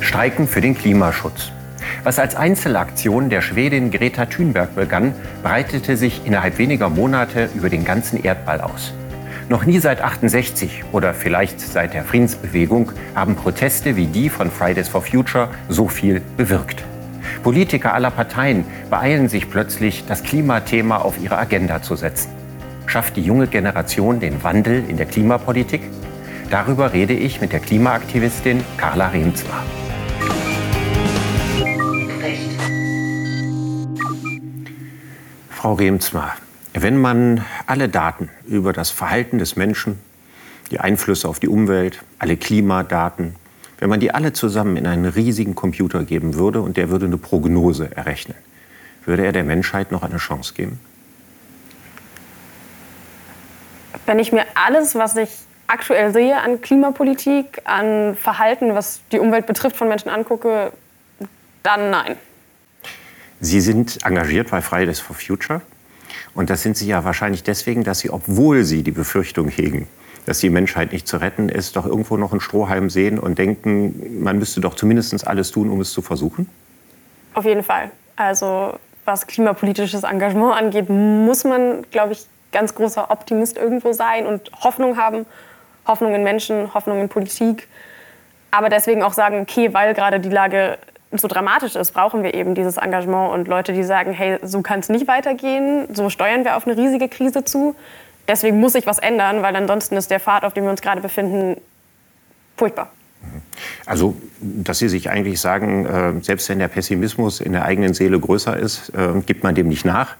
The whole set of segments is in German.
Streiken für den Klimaschutz. Was als Einzelaktion der Schwedin Greta Thunberg begann, breitete sich innerhalb weniger Monate über den ganzen Erdball aus. Noch nie seit 68 oder vielleicht seit der Friedensbewegung haben Proteste wie die von Fridays for Future so viel bewirkt. Politiker aller Parteien beeilen sich plötzlich, das Klimathema auf ihre Agenda zu setzen. Schafft die junge Generation den Wandel in der Klimapolitik? Darüber rede ich mit der Klimaaktivistin Carla Remzma. Frau Remzma, wenn man alle Daten über das Verhalten des Menschen, die Einflüsse auf die Umwelt, alle Klimadaten, wenn man die alle zusammen in einen riesigen Computer geben würde und der würde eine Prognose errechnen, würde er der Menschheit noch eine Chance geben? Wenn ich mir alles, was ich aktuell sehe an Klimapolitik, an Verhalten, was die Umwelt betrifft, von Menschen angucke, dann nein. Sie sind engagiert bei Fridays for Future. Und das sind Sie ja wahrscheinlich deswegen, dass Sie, obwohl Sie die Befürchtung hegen, dass die Menschheit nicht zu retten ist, doch irgendwo noch einen Strohhalm sehen und denken, man müsste doch zumindest alles tun, um es zu versuchen? Auf jeden Fall. Also was klimapolitisches Engagement angeht, muss man, glaube ich, ganz großer Optimist irgendwo sein und Hoffnung haben. Hoffnung in Menschen, Hoffnung in Politik. Aber deswegen auch sagen, okay, weil gerade die Lage so dramatisch ist, brauchen wir eben dieses Engagement und Leute, die sagen, hey, so kann es nicht weitergehen, so steuern wir auf eine riesige Krise zu. Deswegen muss sich was ändern, weil ansonsten ist der Pfad, auf dem wir uns gerade befinden, furchtbar. Also, dass Sie sich eigentlich sagen, äh, selbst wenn der Pessimismus in der eigenen Seele größer ist, äh, gibt man dem nicht nach,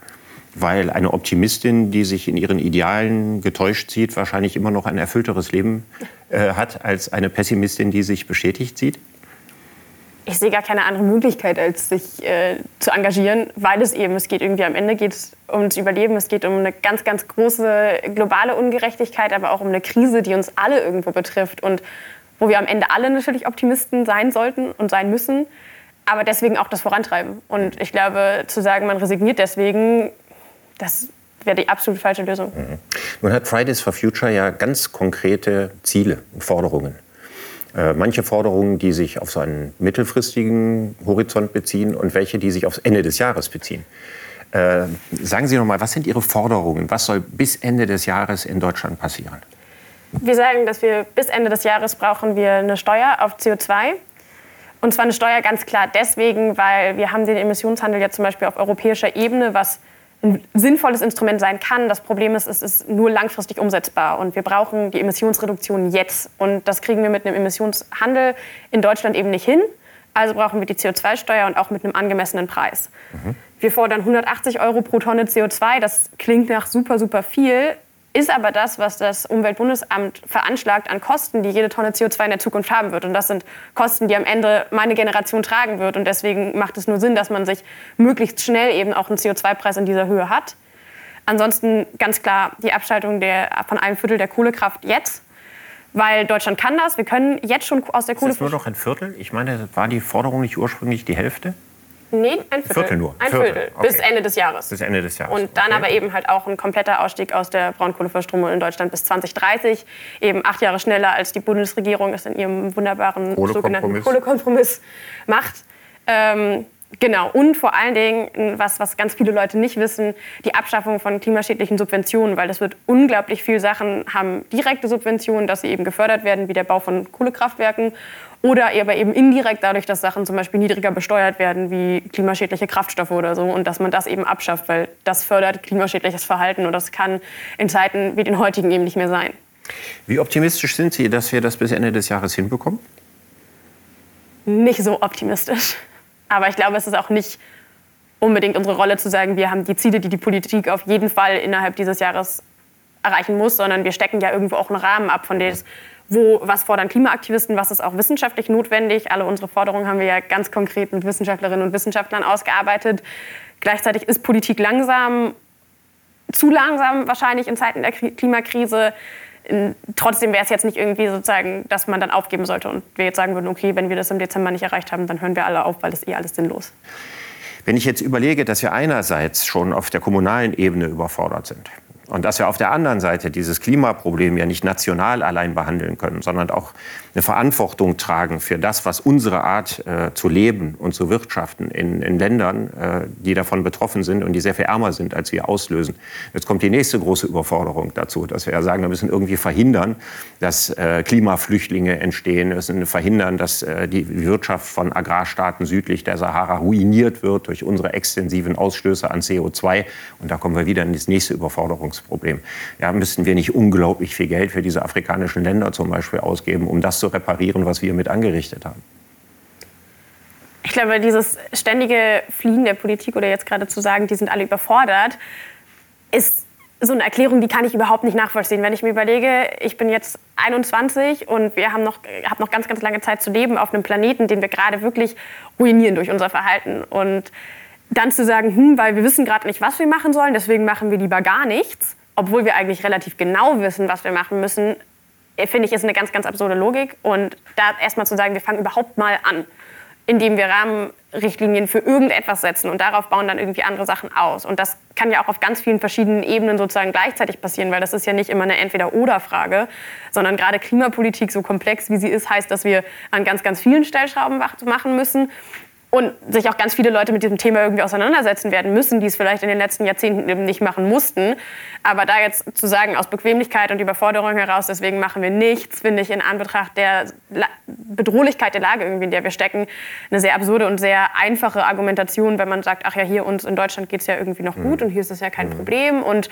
weil eine Optimistin, die sich in ihren Idealen getäuscht sieht, wahrscheinlich immer noch ein erfüllteres Leben äh, hat als eine Pessimistin, die sich bestätigt sieht? Ich sehe gar keine andere Möglichkeit, als sich äh, zu engagieren, weil es eben, es geht irgendwie am Ende geht ums Überleben, es geht um eine ganz, ganz große globale Ungerechtigkeit, aber auch um eine Krise, die uns alle irgendwo betrifft und wo wir am Ende alle natürlich Optimisten sein sollten und sein müssen, aber deswegen auch das vorantreiben. Und ich glaube, zu sagen, man resigniert deswegen, das wäre die absolut falsche Lösung. Mhm. Nun hat Fridays for Future ja ganz konkrete Ziele und Forderungen. Äh, manche Forderungen, die sich auf so einen mittelfristigen Horizont beziehen und welche, die sich aufs Ende des Jahres beziehen. Äh, sagen Sie noch mal, was sind Ihre Forderungen? Was soll bis Ende des Jahres in Deutschland passieren? Wir sagen, dass wir bis Ende des Jahres brauchen wir eine Steuer auf CO2. Und zwar eine Steuer ganz klar deswegen, weil wir haben den Emissionshandel jetzt zum Beispiel auf europäischer Ebene, was ein sinnvolles Instrument sein kann. Das Problem ist, es ist nur langfristig umsetzbar und wir brauchen die Emissionsreduktion jetzt. Und das kriegen wir mit einem Emissionshandel in Deutschland eben nicht hin. Also brauchen wir die CO2-Steuer und auch mit einem angemessenen Preis. Mhm. Wir fordern 180 Euro pro Tonne CO2. Das klingt nach super, super viel ist aber das, was das Umweltbundesamt veranschlagt an Kosten, die jede Tonne CO2 in der Zukunft haben wird. Und das sind Kosten, die am Ende meine Generation tragen wird. Und deswegen macht es nur Sinn, dass man sich möglichst schnell eben auch einen CO2-Preis in dieser Höhe hat. Ansonsten ganz klar die Abschaltung der, von einem Viertel der Kohlekraft jetzt. Weil Deutschland kann das. Wir können jetzt schon aus der Kohle. Ist das nur noch ein Viertel? Ich meine, war die Forderung nicht ursprünglich die Hälfte? Nee, ein Viertel. Viertel nur. Ein Viertel. Viertel. Okay. Bis Ende des Jahres. Bis Ende des Jahres. Und dann okay. aber eben halt auch ein kompletter Ausstieg aus der Braunkohleverstromung in Deutschland bis 2030. Eben acht Jahre schneller, als die Bundesregierung es in ihrem wunderbaren sogenannten Kohlekompromiss macht. Ähm, Genau, und vor allen Dingen, was, was ganz viele Leute nicht wissen, die Abschaffung von klimaschädlichen Subventionen, weil das wird unglaublich viele Sachen haben direkte Subventionen, dass sie eben gefördert werden, wie der Bau von Kohlekraftwerken, oder aber eben indirekt dadurch, dass Sachen zum Beispiel niedriger besteuert werden, wie klimaschädliche Kraftstoffe oder so, und dass man das eben abschafft, weil das fördert klimaschädliches Verhalten und das kann in Zeiten wie den heutigen eben nicht mehr sein. Wie optimistisch sind Sie, dass wir das bis Ende des Jahres hinbekommen? Nicht so optimistisch. Aber ich glaube, es ist auch nicht unbedingt unsere Rolle zu sagen, wir haben die Ziele, die die Politik auf jeden Fall innerhalb dieses Jahres erreichen muss, sondern wir stecken ja irgendwo auch einen Rahmen ab, von dem wo, was fordern Klimaaktivisten, was ist auch wissenschaftlich notwendig. Alle unsere Forderungen haben wir ja ganz konkret mit Wissenschaftlerinnen und Wissenschaftlern ausgearbeitet. Gleichzeitig ist Politik langsam, zu langsam wahrscheinlich in Zeiten der Klimakrise. trotzdem wäre es jetzt nicht irgendwie sozusagen, dass man dann aufgeben sollte und wir jetzt sagen würden, okay, wenn wir das im Dezember nicht erreicht haben, dann hören wir alle auf, weil das eh alles sinnlos. Wenn ich jetzt überlege, dass wir einerseits schon auf der kommunalen Ebene überfordert sind, und dass wir auf der anderen Seite dieses Klimaproblem ja nicht national allein behandeln können, sondern auch eine Verantwortung tragen für das, was unsere Art äh, zu leben und zu wirtschaften in, in Ländern, äh, die davon betroffen sind und die sehr viel ärmer sind, als wir auslösen. Jetzt kommt die nächste große Überforderung dazu, dass wir ja sagen, wir müssen irgendwie verhindern, dass äh, Klimaflüchtlinge entstehen, wir müssen verhindern, dass äh, die Wirtschaft von Agrarstaaten südlich der Sahara ruiniert wird durch unsere extensiven Ausstöße an CO2. Und da kommen wir wieder in das nächste Überforderungsproblem. Ja, müssten wir nicht unglaublich viel Geld für diese afrikanischen Länder zum Beispiel ausgeben, um das zu reparieren, was wir mit angerichtet haben? Ich glaube, dieses ständige Fliehen der Politik oder jetzt gerade zu sagen, die sind alle überfordert, ist so eine Erklärung, die kann ich überhaupt nicht nachvollziehen. Wenn ich mir überlege, ich bin jetzt 21 und wir haben noch, haben noch ganz, ganz lange Zeit zu leben auf einem Planeten, den wir gerade wirklich ruinieren durch unser Verhalten. Und dann zu sagen, hm, weil wir wissen gerade nicht, was wir machen sollen, deswegen machen wir lieber gar nichts, obwohl wir eigentlich relativ genau wissen, was wir machen müssen, finde ich, ist eine ganz, ganz absurde Logik. Und da erstmal zu sagen, wir fangen überhaupt mal an, indem wir Rahmenrichtlinien für irgendetwas setzen und darauf bauen dann irgendwie andere Sachen aus. Und das kann ja auch auf ganz vielen verschiedenen Ebenen sozusagen gleichzeitig passieren, weil das ist ja nicht immer eine Entweder-Oder-Frage, sondern gerade Klimapolitik, so komplex wie sie ist, heißt, dass wir an ganz, ganz vielen Stellschrauben machen müssen und sich auch ganz viele Leute mit diesem Thema irgendwie auseinandersetzen werden müssen, die es vielleicht in den letzten Jahrzehnten eben nicht machen mussten. Aber da jetzt zu sagen, aus Bequemlichkeit und Überforderung heraus, deswegen machen wir nichts, finde ich in Anbetracht der Bedrohlichkeit der Lage, irgendwie, in der wir stecken, eine sehr absurde und sehr einfache Argumentation, wenn man sagt, ach ja, hier uns in Deutschland geht es ja irgendwie noch gut mhm. und hier ist es ja kein mhm. Problem. Und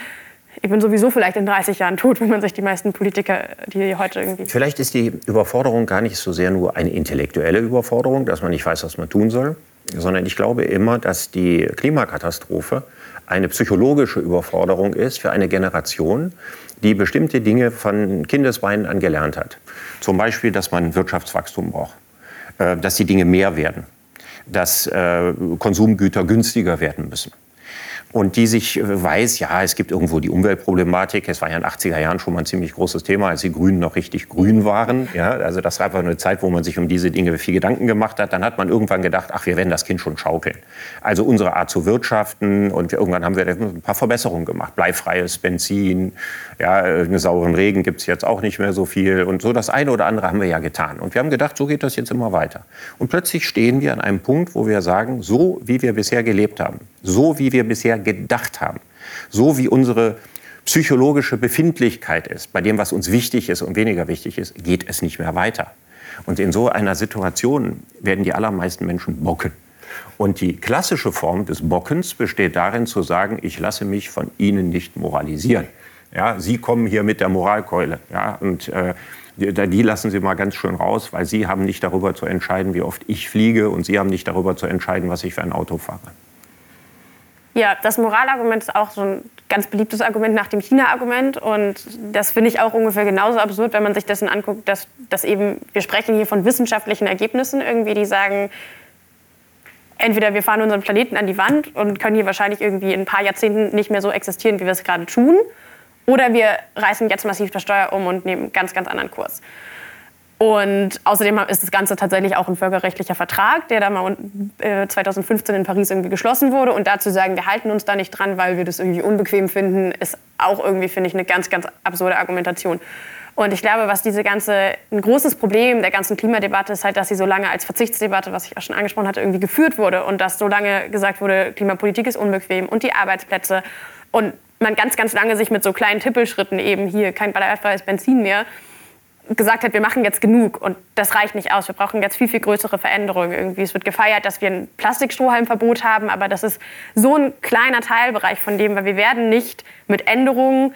ich bin sowieso vielleicht in 30 Jahren tot, wenn man sich die meisten Politiker, die heute irgendwie. Vielleicht ist die Überforderung gar nicht so sehr nur eine intellektuelle Überforderung, dass man nicht weiß, was man tun soll, sondern ich glaube immer, dass die Klimakatastrophe eine psychologische Überforderung ist für eine Generation, die bestimmte Dinge von Kindesbeinen an gelernt hat. Zum Beispiel, dass man Wirtschaftswachstum braucht, äh, dass die Dinge mehr werden, dass äh, Konsumgüter günstiger werden müssen und die sich äh, weiß, ja, es gibt irgendwo die Umweltproblematik. Es war ja in den 80er Jahren schon mal ein ziemlich großes Thema, als die Grünen noch richtig grün waren. Ja, also das war einfach eine Zeit, wo man sich um diese Dinge viel Gedanken gemacht hat. Dann hat man irgendwann gedacht, ach, wir werden das Kind schon schaukeln. Also unsere Art zu wirtschaften und irgendwann haben wir ein paar Verbesserungen gemacht. Bleifreies Benzin, ja, einen sauren Regen gibt es jetzt auch nicht mehr so viel und so das eine oder andere haben wir ja getan. Und wir haben gedacht, so geht das jetzt immer weiter. Und plötzlich stehen wir an einem Punkt, wo wir sagen, so wie wir bisher gelebt haben, so wie wir bisher gedacht haben, so wie unsere psychologische Befindlichkeit ist, bei dem, was uns wichtig ist und weniger wichtig ist, geht es nicht mehr weiter. Und in so einer Situation werden die allermeisten Menschen bocken. Und die klassische Form des Bockens besteht darin zu sagen, ich lasse mich von Ihnen nicht moralisieren. Ja, Sie kommen hier mit der Moralkeule. Ja, und äh, die, lassen Sie mal ganz schön raus, weil Sie haben nicht darüber zu entscheiden, wie oft ich fliege und Sie haben nicht darüber zu entscheiden, was ich für ein Auto fahre. Ja, das Moralargument ist auch so ein ganz beliebtes Argument nach dem China-Argument. Und das finde ich auch ungefähr genauso absurd, wenn man sich dessen anguckt, dass, dass eben, wir sprechen hier von wissenschaftlichen Ergebnissen irgendwie, die sagen, entweder wir fahren unseren Planeten an die Wand und können hier wahrscheinlich irgendwie in ein paar Jahrzehnten nicht mehr so existieren, wie wir es gerade tun. Oder wir reißen jetzt massiv das Steuer um und nehmen einen ganz, ganz anderen Kurs. Und außerdem ist das Ganze tatsächlich auch ein völkerrechtlicher Vertrag, der da mal 2015 äh, in Paris irgendwie geschlossen wurde. Und dazu sagen, wir halten uns da nicht dran, weil wir das irgendwie unbequem finden, ist auch irgendwie, finde ich, eine ganz, ganz absurde Argumentation. Und ich glaube, was diese ganze, ein großes Problem der ganzen Klimadebatte ist halt, dass sie so lange als Verzichtsdebatte, was ich auch schon angesprochen hatte, irgendwie geführt wurde und dass so lange gesagt wurde, Klimapolitik ist unbequem und die Arbeitsplätze und man ganz, ganz lange sich mit so kleinen Tippelschritten eben hier kein ballerfreies Benzin mehr gesagt hat, wir machen jetzt genug und das reicht nicht aus. Wir brauchen jetzt viel, viel größere Veränderungen. Irgendwie. Es wird gefeiert, dass wir ein Plastikstrohhalmverbot haben, aber das ist so ein kleiner Teilbereich von dem, weil wir werden nicht mit Änderungen,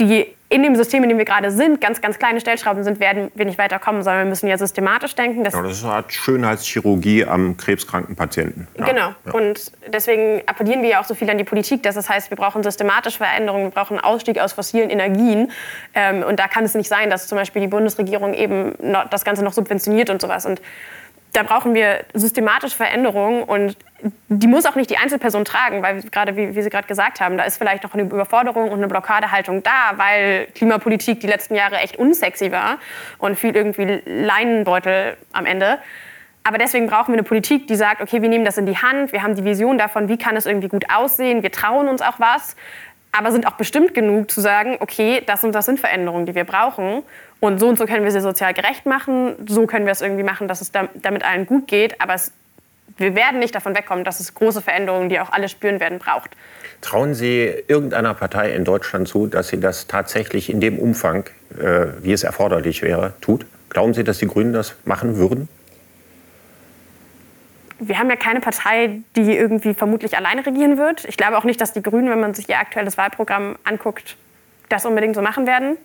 die in dem System, in dem wir gerade sind, ganz, ganz kleine Stellschrauben sind, werden wir nicht weiterkommen, sondern wir müssen ja systematisch denken. Das, ja, das ist eine Art Schönheitschirurgie am krebskranken Patienten. Ja. Genau. Ja. Und deswegen appellieren wir ja auch so viel an die Politik, dass das heißt, wir brauchen systematische Veränderungen, wir brauchen einen Ausstieg aus fossilen Energien. Ähm, und da kann es nicht sein, dass zum Beispiel die Bundesregierung eben das Ganze noch subventioniert und sowas. Und da brauchen wir systematische Veränderungen und die muss auch nicht die Einzelperson tragen, weil gerade, wie, wie Sie gerade gesagt haben, da ist vielleicht noch eine Überforderung und eine Blockadehaltung da, weil Klimapolitik die letzten Jahre echt unsexy war und viel irgendwie Leinenbeutel am Ende. Aber deswegen brauchen wir eine Politik, die sagt, okay, wir nehmen das in die Hand, wir haben die Vision davon, wie kann es irgendwie gut aussehen, wir trauen uns auch was, aber sind auch bestimmt genug zu sagen, okay, das und das sind Veränderungen, die wir brauchen. Und so und so können wir sie sozial gerecht machen, so können wir es irgendwie machen, dass es damit allen gut geht. Aber es, wir werden nicht davon wegkommen, dass es große Veränderungen, die auch alle spüren werden, braucht. Trauen Sie irgendeiner Partei in Deutschland zu, dass sie das tatsächlich in dem Umfang, äh, wie es erforderlich wäre, tut? Glauben Sie, dass die Grünen das machen würden? wir haben ja keine Partei, die irgendwie vermutlich alleine regieren wird. Ich glaube auch nicht, dass die Grünen, wenn man sich ihr aktuelles Wahlprogramm anguckt, das unbedingt so machen werden.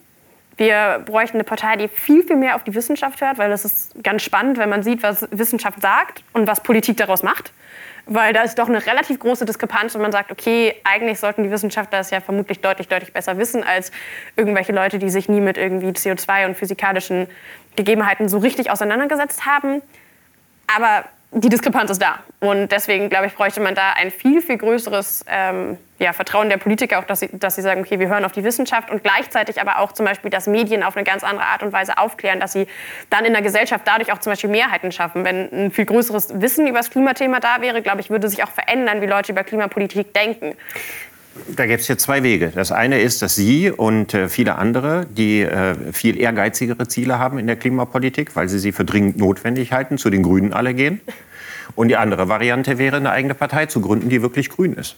Wir bräuchten eine Partei, die viel, viel mehr auf die Wissenschaft hört, weil das ist ganz spannend, wenn man sieht, was Wissenschaft sagt und was Politik daraus macht. Weil da ist doch eine relativ große Diskrepanz und man sagt, okay, eigentlich sollten die Wissenschaftler das ja vermutlich deutlich, deutlich besser wissen als irgendwelche Leute, die sich nie mit irgendwie CO2 und physikalischen Gegebenheiten so richtig auseinandergesetzt haben. Aber die Diskrepanz ist da. Und deswegen, glaube ich, bräuchte man da ein viel, viel größeres ähm, ja, Vertrauen der Politiker, auch dass sie, dass sie sagen, okay, wir hören auf die Wissenschaft und gleichzeitig aber auch zum Beispiel, dass Medien auf eine ganz andere Art und Weise aufklären, dass sie dann in der Gesellschaft dadurch auch zum Beispiel Mehrheiten schaffen. Wenn ein viel größeres Wissen über das Klimathema da wäre, glaube ich, würde sich auch verändern, wie Leute über Klimapolitik denken. Da gibt es jetzt zwei Wege. Das eine ist, dass Sie und äh, viele andere, die äh, viel ehrgeizigere Ziele haben in der Klimapolitik, weil sie sie für dringend notwendig halten, zu den Grünen alle gehen. Und die andere Variante wäre, eine eigene Partei zu gründen, die wirklich grün ist.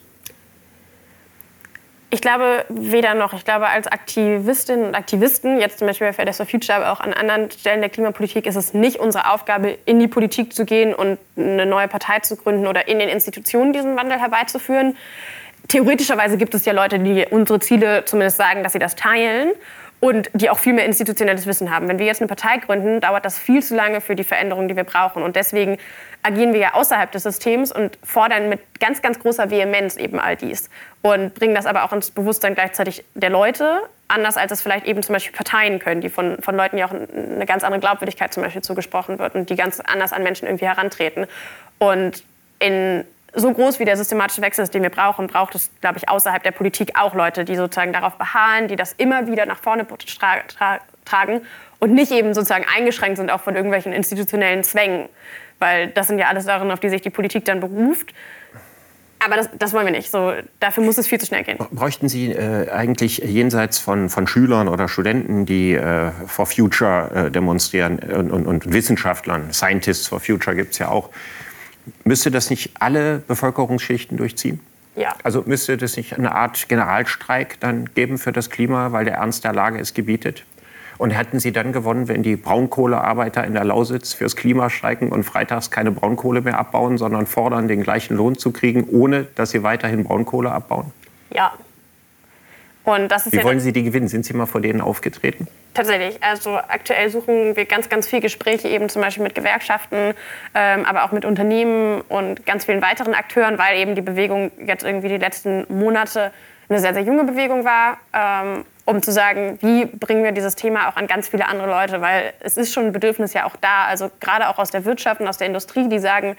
Ich glaube weder noch. Ich glaube, als Aktivistinnen und Aktivisten, jetzt zum Beispiel bei Fridays for Future, aber auch an anderen Stellen der Klimapolitik, ist es nicht unsere Aufgabe, in die Politik zu gehen und eine neue Partei zu gründen oder in den Institutionen diesen Wandel herbeizuführen. Theoretischerweise gibt es ja Leute, die unsere Ziele zumindest sagen, dass sie das teilen und die auch viel mehr institutionelles Wissen haben. Wenn wir jetzt eine Partei gründen, dauert das viel zu lange für die Veränderungen, die wir brauchen. Und deswegen agieren wir ja außerhalb des Systems und fordern mit ganz, ganz großer Vehemenz eben all dies. Und bringen das aber auch ins Bewusstsein gleichzeitig der Leute, anders als es vielleicht eben zum Beispiel Parteien können, die von, von Leuten ja auch eine ganz andere Glaubwürdigkeit zum Beispiel zugesprochen wird und die ganz anders an Menschen irgendwie herantreten. Und in so groß wie der systematische Wechsel ist, den wir brauchen, braucht es, glaube ich, außerhalb der Politik auch Leute, die sozusagen darauf beharren, die das immer wieder nach vorne tra tra tragen und nicht eben sozusagen eingeschränkt sind auch von irgendwelchen institutionellen Zwängen. Weil das sind ja alles Sachen, auf die sich die Politik dann beruft. Aber das, das, wollen wir nicht. So, dafür muss es viel zu schnell gehen. Bräuchten Sie äh, eigentlich jenseits von, von, Schülern oder Studenten, die äh, for Future äh, demonstrieren und, und, und, Wissenschaftlern, Scientists for Future gibt es ja auch, Müsste das nicht alle Bevölkerungsschichten durchziehen? Ja. Also müsste das nicht eine Art Generalstreik dann geben für das Klima, weil der Ernst der Lage es gebietet? Und hätten Sie dann gewonnen, wenn die Braunkohlearbeiter in der Lausitz fürs Klima streiken und freitags keine Braunkohle mehr abbauen, sondern fordern, den gleichen Lohn zu kriegen, ohne dass sie weiterhin Braunkohle abbauen? Ja. Und das ist Wie wollen Sie die gewinnen? Sind Sie mal vor denen aufgetreten? Tatsächlich. Also aktuell suchen wir ganz, ganz viele Gespräche eben zum Beispiel mit Gewerkschaften, ähm, aber auch mit Unternehmen und ganz vielen weiteren Akteuren, weil eben die Bewegung jetzt irgendwie die letzten Monate eine sehr, sehr junge Bewegung war, ähm, um zu sagen, wie bringen wir dieses Thema auch an ganz viele andere Leute, weil es ist schon ein Bedürfnis ja auch da, also gerade auch aus der Wirtschaft und aus der Industrie, die sagen,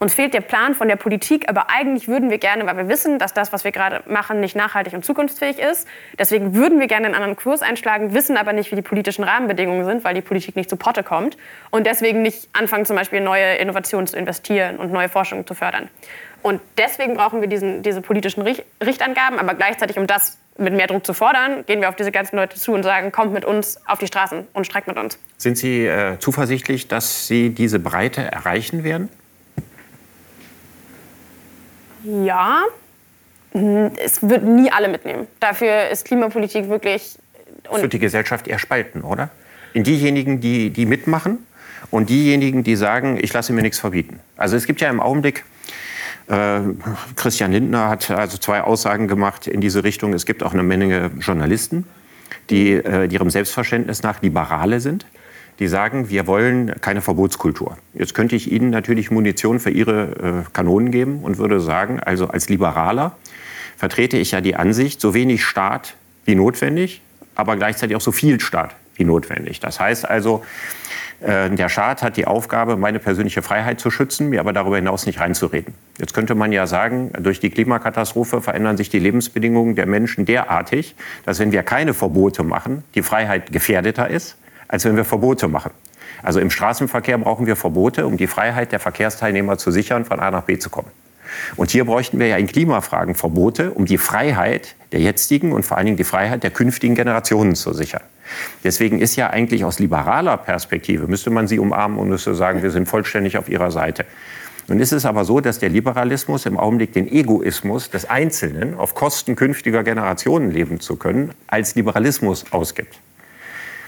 uns fehlt der Plan von der Politik, aber eigentlich würden wir gerne, weil wir wissen, dass das, was wir gerade machen, nicht nachhaltig und zukunftsfähig ist. Deswegen würden wir gerne einen anderen Kurs einschlagen, wissen aber nicht, wie die politischen Rahmenbedingungen sind, weil die Politik nicht zu Potte kommt. Und deswegen nicht anfangen, zum Beispiel neue Innovationen zu investieren und neue Forschung zu fördern. Und deswegen brauchen wir diesen, diese politischen Richtangaben, aber gleichzeitig, um das mit mehr Druck zu fordern, gehen wir auf diese ganzen Leute zu und sagen, kommt mit uns auf die Straßen und streikt mit uns. Sind Sie äh, zuversichtlich, dass Sie diese Breite erreichen werden? Ja, es wird nie alle mitnehmen. Dafür ist Klimapolitik wirklich. Es wird die Gesellschaft eher spalten, oder? In diejenigen, die, die mitmachen und diejenigen, die sagen, ich lasse mir nichts verbieten. Also es gibt ja im Augenblick, äh, Christian Lindner hat also zwei Aussagen gemacht in diese Richtung. Es gibt auch eine Menge Journalisten, die, äh, die ihrem Selbstverständnis nach Liberale sind die sagen, wir wollen keine Verbotskultur. Jetzt könnte ich Ihnen natürlich Munition für Ihre äh, Kanonen geben und würde sagen, also als Liberaler vertrete ich ja die Ansicht, so wenig Staat wie notwendig, aber gleichzeitig auch so viel Staat wie notwendig. Das heißt also, Äh, der Staat hat die Aufgabe, meine persönliche Freiheit zu schützen, mir aber darüber hinaus nicht reinzureden. Jetzt könnte man ja sagen, durch die Klimakatastrophe verändern sich die Lebensbedingungen der Menschen derartig, dass wenn wir keine Verbote machen, die Freiheit gefährdeter ist, als wenn wir Verbote machen. Also im Straßenverkehr brauchen wir Verbote, um die Freiheit der Verkehrsteilnehmer zu sichern, von A nach B zu kommen. Und hier bräuchten wir ja in Klimafragen Verbote, um die Freiheit der jetzigen und vor allen Dingen die Freiheit der künftigen Generationen zu sichern. Deswegen ist ja eigentlich aus liberaler Perspektive, müsste man sie umarmen und müsste sagen, wir sind vollständig auf ihrer Seite. Nun ist es aber so, dass der Liberalismus im Augenblick den Egoismus des Einzelnen auf Kosten künftiger Generationen leben zu können, als Liberalismus ausgibt.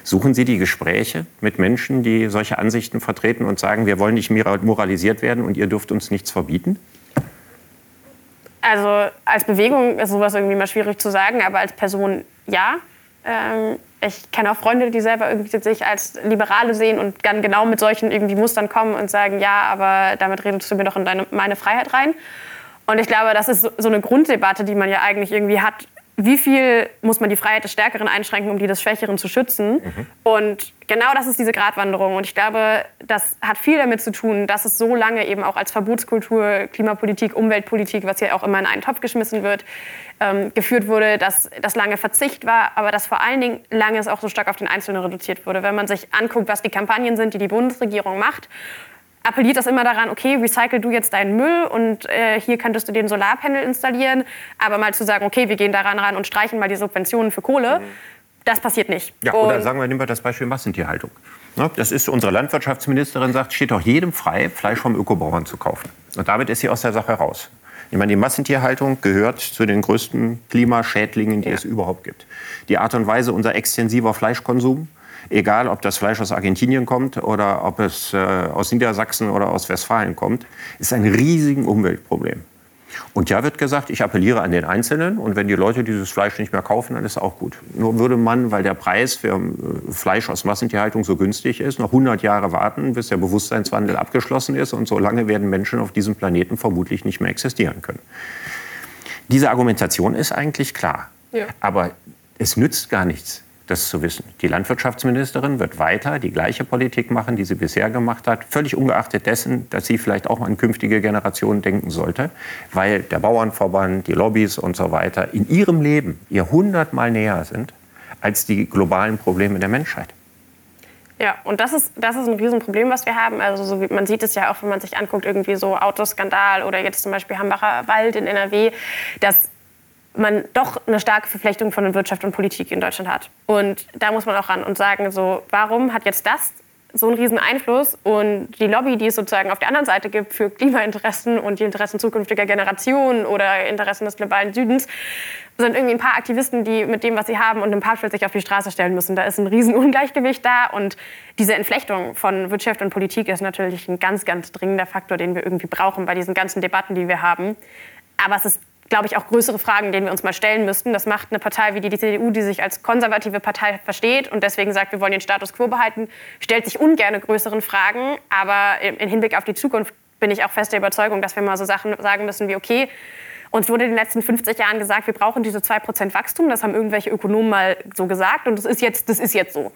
Suchen Sie die Gespräche mit Menschen, die solche Ansichten vertreten und sagen, wir wollen nicht moralisiert werden und ihr dürft uns nichts verbieten? Also als Bewegung ist sowas irgendwie mal schwierig zu sagen, aber als Person ja. Ähm, ich kenne auch Freunde, die selber irgendwie sich als Liberale sehen und dann genau mit solchen irgendwie Mustern kommen und sagen, ja, aber damit redest du mir doch in deine, meine Freiheit rein. Und ich glaube, das ist so eine Grunddebatte, die man ja eigentlich irgendwie hat wie viel muss man die Freiheit des Stärkeren einschränken, um die des Schwächeren zu schützen. Mhm. Und genau das ist diese Gratwanderung. Und ich glaube, das hat viel damit zu tun, dass es so lange eben auch als Verbotskultur, Klimapolitik, Umweltpolitik, was ja auch immer in einen Topf geschmissen wird, ähm, geführt wurde, dass das lange Verzicht war, aber dass vor allen Dingen lange es auch so stark auf den Einzelnen reduziert wurde. Wenn man sich anguckt, was die Kampagnen sind, die die Bundesregierung macht, appelliert das immer daran, okay, recycle du jetzt deinen Müll und äh, hier könntest du den Solarpanel installieren. Aber mal zu sagen, okay, wir gehen daran ran und streichen mal die Subventionen für Kohle, mhm. das passiert nicht. Ja, oder sagen wir, nehmen wir das Beispiel Massentierhaltung. Das ist unsere Landwirtschaftsministerin sagt, steht doch jedem frei, Fleisch vom Ökobauern zu kaufen. Und damit ist sie aus der Sache raus. Ich meine, die Massentierhaltung gehört zu den größten Klimaschädlingen, die ja. es überhaupt gibt. Die Art und Weise unser extensiver Fleischkonsum, egal ob das Fleisch aus Argentinien kommt oder ob es äh, aus Niedersachsen oder aus Westfalen kommt, ist ein riesiges Umweltproblem. Und ja wird gesagt, ich appelliere an den Einzelnen und wenn die Leute dieses Fleisch nicht mehr kaufen, dann ist auch gut. Nur würde man, weil der Preis für äh, Fleisch aus Massentierhaltung so günstig ist, noch 100 Jahre warten, bis der Bewusstseinswandel abgeschlossen ist und so lange werden Menschen auf diesem Planeten vermutlich nicht mehr existieren können. Diese Argumentation ist eigentlich klar. Ja. Aber es nützt gar nichts, das zu wissen. Die Landwirtschaftsministerin wird weiter die gleiche Politik machen, die sie bisher gemacht hat, völlig ungeachtet dessen, dass sie vielleicht auch an künftige Generationen denken sollte, weil der Bauernverband, die Lobbys und so weiter in ihrem Leben ihr hundertmal näher sind als die globalen Probleme der Menschheit. Ja, und das ist, das ist ein Riesenproblem, was wir haben. Also so, man sieht es ja auch, wenn man sich anguckt, irgendwie so Autoskandal oder jetzt zum Beispiel Hambacher Wald in NRW, dass man doch eine starke Verflechtung von Wirtschaft und Politik in Deutschland hat. Und da muss man auch ran und sagen, so, warum hat jetzt das so einen riesen Einfluss und die Lobby, die es sozusagen auf der anderen Seite gibt für Klimainteressen und die Interessen zukünftiger Generationen oder Interessen des globalen Südens, sind irgendwie ein paar Aktivisten, die mit dem, was sie haben und im Papschild sich auf die Straße stellen müssen. Da ist ein riesen Ungleichgewicht da und diese Entflechtung von Wirtschaft und Politik ist natürlich ein ganz, ganz dringender Faktor, den wir irgendwie brauchen bei diesen ganzen Debatten, die wir haben. Aber es ist glaube ich, auch größere Fragen, denen wir uns mal stellen müssten. Das macht eine Partei wie die, CDU, die sich als konservative Partei versteht und deswegen sagt, wir wollen den Status quo behalten, stellt sich ungern größeren Fragen. Aber im Hinblick auf die Zukunft bin ich auch fest der Überzeugung, dass wir mal so Sachen sagen müssen wie, okay, uns wurde in den letzten 50 Jahren gesagt, wir brauchen diese 2% Wachstum. Das haben irgendwelche Ökonomen mal so gesagt und das ist jetzt, das ist jetzt so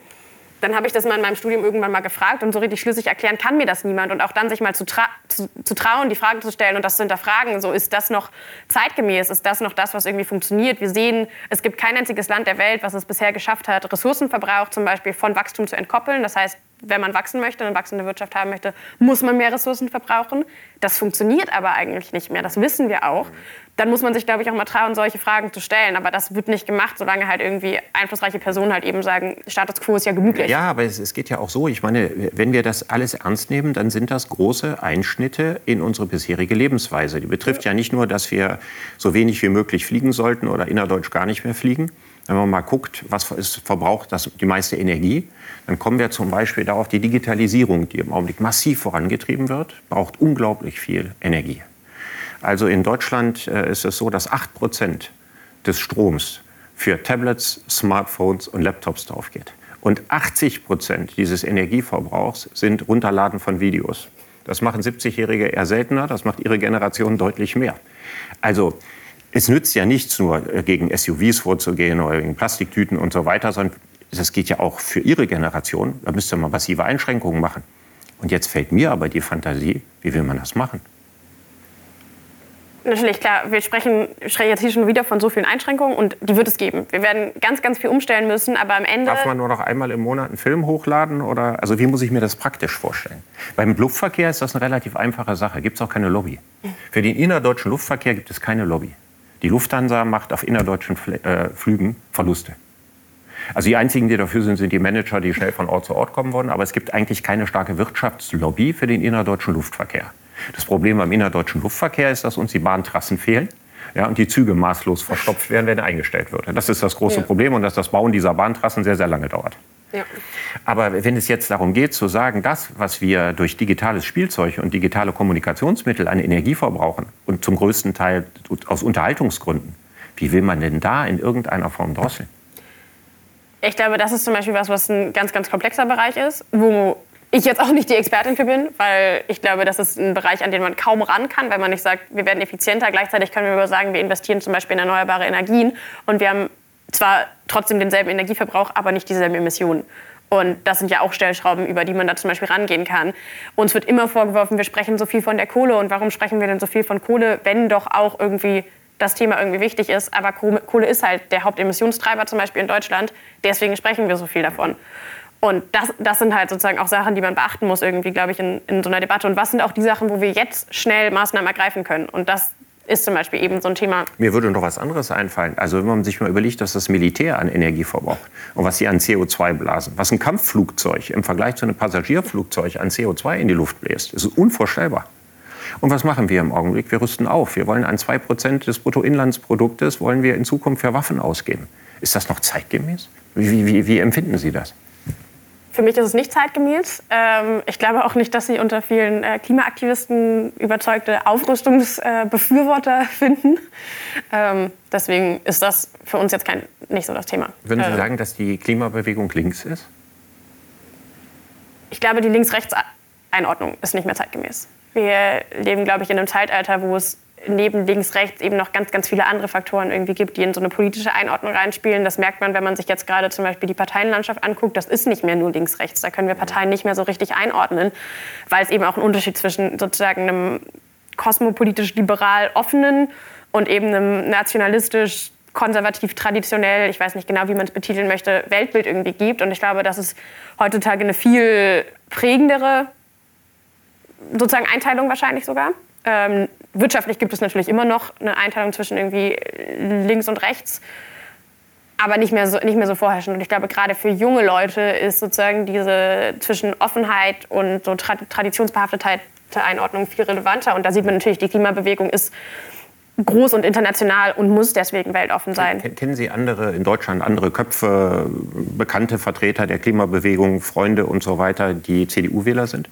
dann habe ich das mal in meinem Studium irgendwann mal gefragt und so richtig schlüssig erklären kann mir das niemand. Und auch dann sich mal zu, tra zu, zu, trauen, die Frage zu stellen und das zu hinterfragen, so ist das noch zeitgemäß, ist das noch das, was irgendwie funktioniert. Wir sehen, es gibt kein einziges Land der Welt, was es bisher geschafft hat, Ressourcenverbrauch zum Beispiel von Wachstum zu entkoppeln. Das heißt, wenn man wachsen möchte, eine wachsende Wirtschaft haben möchte, muss man mehr Ressourcen verbrauchen. Das funktioniert aber eigentlich nicht mehr. Das wissen wir auch dann muss man sich, glaube ich, auch mal trauen, solche Fragen zu stellen. Aber das wird nicht gemacht, solange halt irgendwie einflussreiche Personen halt eben sagen, Status quo ist ja gemütlich. Ja, aber es, es, geht ja auch so. Ich meine, wenn wir das alles ernst nehmen, dann sind das große Einschnitte in unsere bisherige Lebensweise. Die betrifft ja nicht nur, dass wir so wenig wie möglich fliegen sollten oder innerdeutsch gar nicht mehr fliegen. Wenn man mal guckt, was ist, verbraucht das die meiste Energie, dann kommen wir zum Beispiel darauf, die Digitalisierung, die im Augenblick massiv vorangetrieben wird, braucht unglaublich viel Energie. Also in Deutschland äh, ist es so, dass 8 Prozent des Stroms für Tablets, Smartphones und Laptops draufgeht. Und 80 Prozent dieses Energieverbrauchs sind Runterladen von Videos. Das machen 70-Jährige eher seltener, das macht ihre Generation deutlich mehr. Also es nützt ja nichts nur äh, gegen SUVs vorzugehen oder gegen Plastiktüten und so weiter, sondern das geht ja auch für Ihre Generation, da müsste man massive Einschränkungen machen. Und jetzt fällt mir aber die Fantasie, wie will man das machen? Natürlich, klar, wir sprechen, jetzt hier schon wieder von so vielen Einschränkungen und die wird es geben. Wir werden ganz, ganz viel umstellen müssen, aber am Ende. Darf man nur noch einmal im Monat einen Film hochladen? Oder, also wie muss ich mir das praktisch vorstellen? Beim Luftverkehr ist das eine relativ einfache Sache. Gibt es auch keine Lobby. Für den innerdeutschen Luftverkehr gibt es keine Lobby. Die Lufthansa macht auf innerdeutschen Fl äh, Flügen Verluste. Also die einzigen, die dafür sind, sind die Manager, die schnell von Ort zu Ort kommen wollen. Aber es gibt eigentlich keine starke Wirtschaftslobby für den innerdeutschen Luftverkehr. Das Problem beim innerdeutschen Luftverkehr ist, dass uns die Bahntrassen fehlen. Ja, und die Züge maßlos verstopft werden, wenn er eingestellt wird. Das ist das große Ja. Problem und dass das Bauen dieser Bahntrassen sehr, sehr lange dauert. Ja. Aber wenn es jetzt darum geht, zu sagen, das, was wir durch digitales Spielzeug und digitale Kommunikationsmittel an Energie verbrauchen und zum größten Teil aus Unterhaltungsgründen, wie will man denn da in irgendeiner Form drosseln? Ich glaube, das ist zum Beispiel was, was ein ganz, ganz komplexer Bereich ist, wo ich jetzt auch nicht die Expertin für bin, weil ich glaube, das ist ein Bereich, an den man kaum ran kann, weil man nicht sagt, wir werden effizienter. Gleichzeitig können wir aber sagen, wir investieren zum Beispiel in erneuerbare Energien und wir haben zwar trotzdem denselben Energieverbrauch, aber nicht dieselben Emissionen. Und das sind ja auch Stellschrauben, über die man da zum Beispiel rangehen kann. Uns wird immer vorgeworfen, wir sprechen so viel von der Kohle. Und warum sprechen wir denn so viel von Kohle, wenn doch auch irgendwie das Thema irgendwie wichtig ist? Aber Kohle ist halt der Hauptemissionstreiber zum Beispiel in Deutschland. Deswegen sprechen wir so viel davon. Und das, das sind halt sozusagen auch Sachen, die man beachten muss, irgendwie, glaube ich, in, in so einer Debatte. Und was sind auch die Sachen, wo wir jetzt schnell Maßnahmen ergreifen können? Und das ist zum Beispiel eben so ein Thema. Mir würde noch was anderes einfallen. Also wenn man sich mal überlegt, dass das Militär an Energie verbraucht und was sie an CO2 blasen, was ein Kampfflugzeug im Vergleich zu einem Passagierflugzeug an CO2 in die Luft bläst, ist unvorstellbar. Und was machen wir im Augenblick? Wir rüsten auf. Wir wollen an 2% des Bruttoinlandsproduktes wollen wir in Zukunft für Waffen ausgeben. Ist das noch zeitgemäß? Wie, wie, wie empfinden Sie das? Für mich ist es nicht zeitgemäß. Ähm, ich glaube auch nicht, dass Sie unter vielen äh, Klimaaktivisten überzeugte Aufrüstungsbefürworter finden. Ähm, deswegen ist das für uns jetzt kein, nicht so das Thema. Würden Sie Ähm, sagen, dass die Klimabewegung links ist? Ich glaube, die Links-Rechts-Einordnung ist nicht mehr zeitgemäß. Wir leben, glaube ich, in einem Zeitalter, wo es neben links-rechts eben noch ganz, ganz viele andere Faktoren irgendwie gibt, die in so eine politische Einordnung reinspielen. Das merkt man, wenn man sich jetzt gerade zum Beispiel die Parteienlandschaft anguckt. Das ist nicht mehr nur links-rechts. Da können wir Parteien nicht mehr so richtig einordnen, weil es eben auch einen Unterschied zwischen sozusagen einem kosmopolitisch-liberal offenen und eben einem nationalistisch konservativ traditionell, ich weiß nicht genau, wie man es betiteln möchte, Weltbild irgendwie gibt. Und ich glaube, das ist heutzutage eine viel prägendere sozusagen Einteilung wahrscheinlich sogar. Ähm, wirtschaftlich gibt es natürlich immer noch eine Einteilung zwischen irgendwie links und rechts, aber nicht mehr so, nicht mehr so vorherrschend. Und ich glaube, gerade für junge Leute ist sozusagen diese zwischen Offenheit und so tra traditionsbehaftetheit Einordnung viel relevanter. Und da sieht man natürlich, die Klimabewegung ist groß und international und muss deswegen weltoffen sein. Ken- Kennen Sie andere in Deutschland, andere Köpfe, bekannte Vertreter der Klimabewegung, Freunde und so weiter, die CDU-Wähler sind?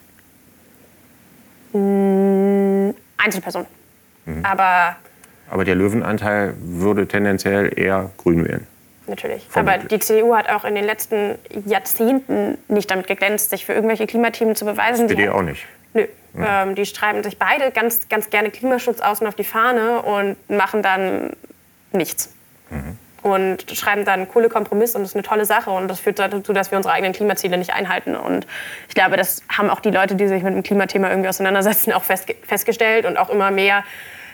Einzelpersonen. Aber Aber der Löwenanteil würde tendenziell eher grün wählen. Natürlich. Aber Vermutlich. die CDU hat auch in den letzten Jahrzehnten nicht damit geglänzt, sich für irgendwelche Klimathemen zu beweisen. SPD Die- auch nicht. Nö. Ähm, die schreiben sich beide ganz, ganz gerne Klimaschutz außen auf die Fahne und machen dann nichts. Und schreiben dann Kohlekompromiss und das ist eine tolle Sache und das führt dazu, dass wir unsere eigenen Klimaziele nicht einhalten. Und ich glaube, das haben auch die Leute, die sich mit dem Klimathema irgendwie auseinandersetzen, auch festge festgestellt und auch immer mehr.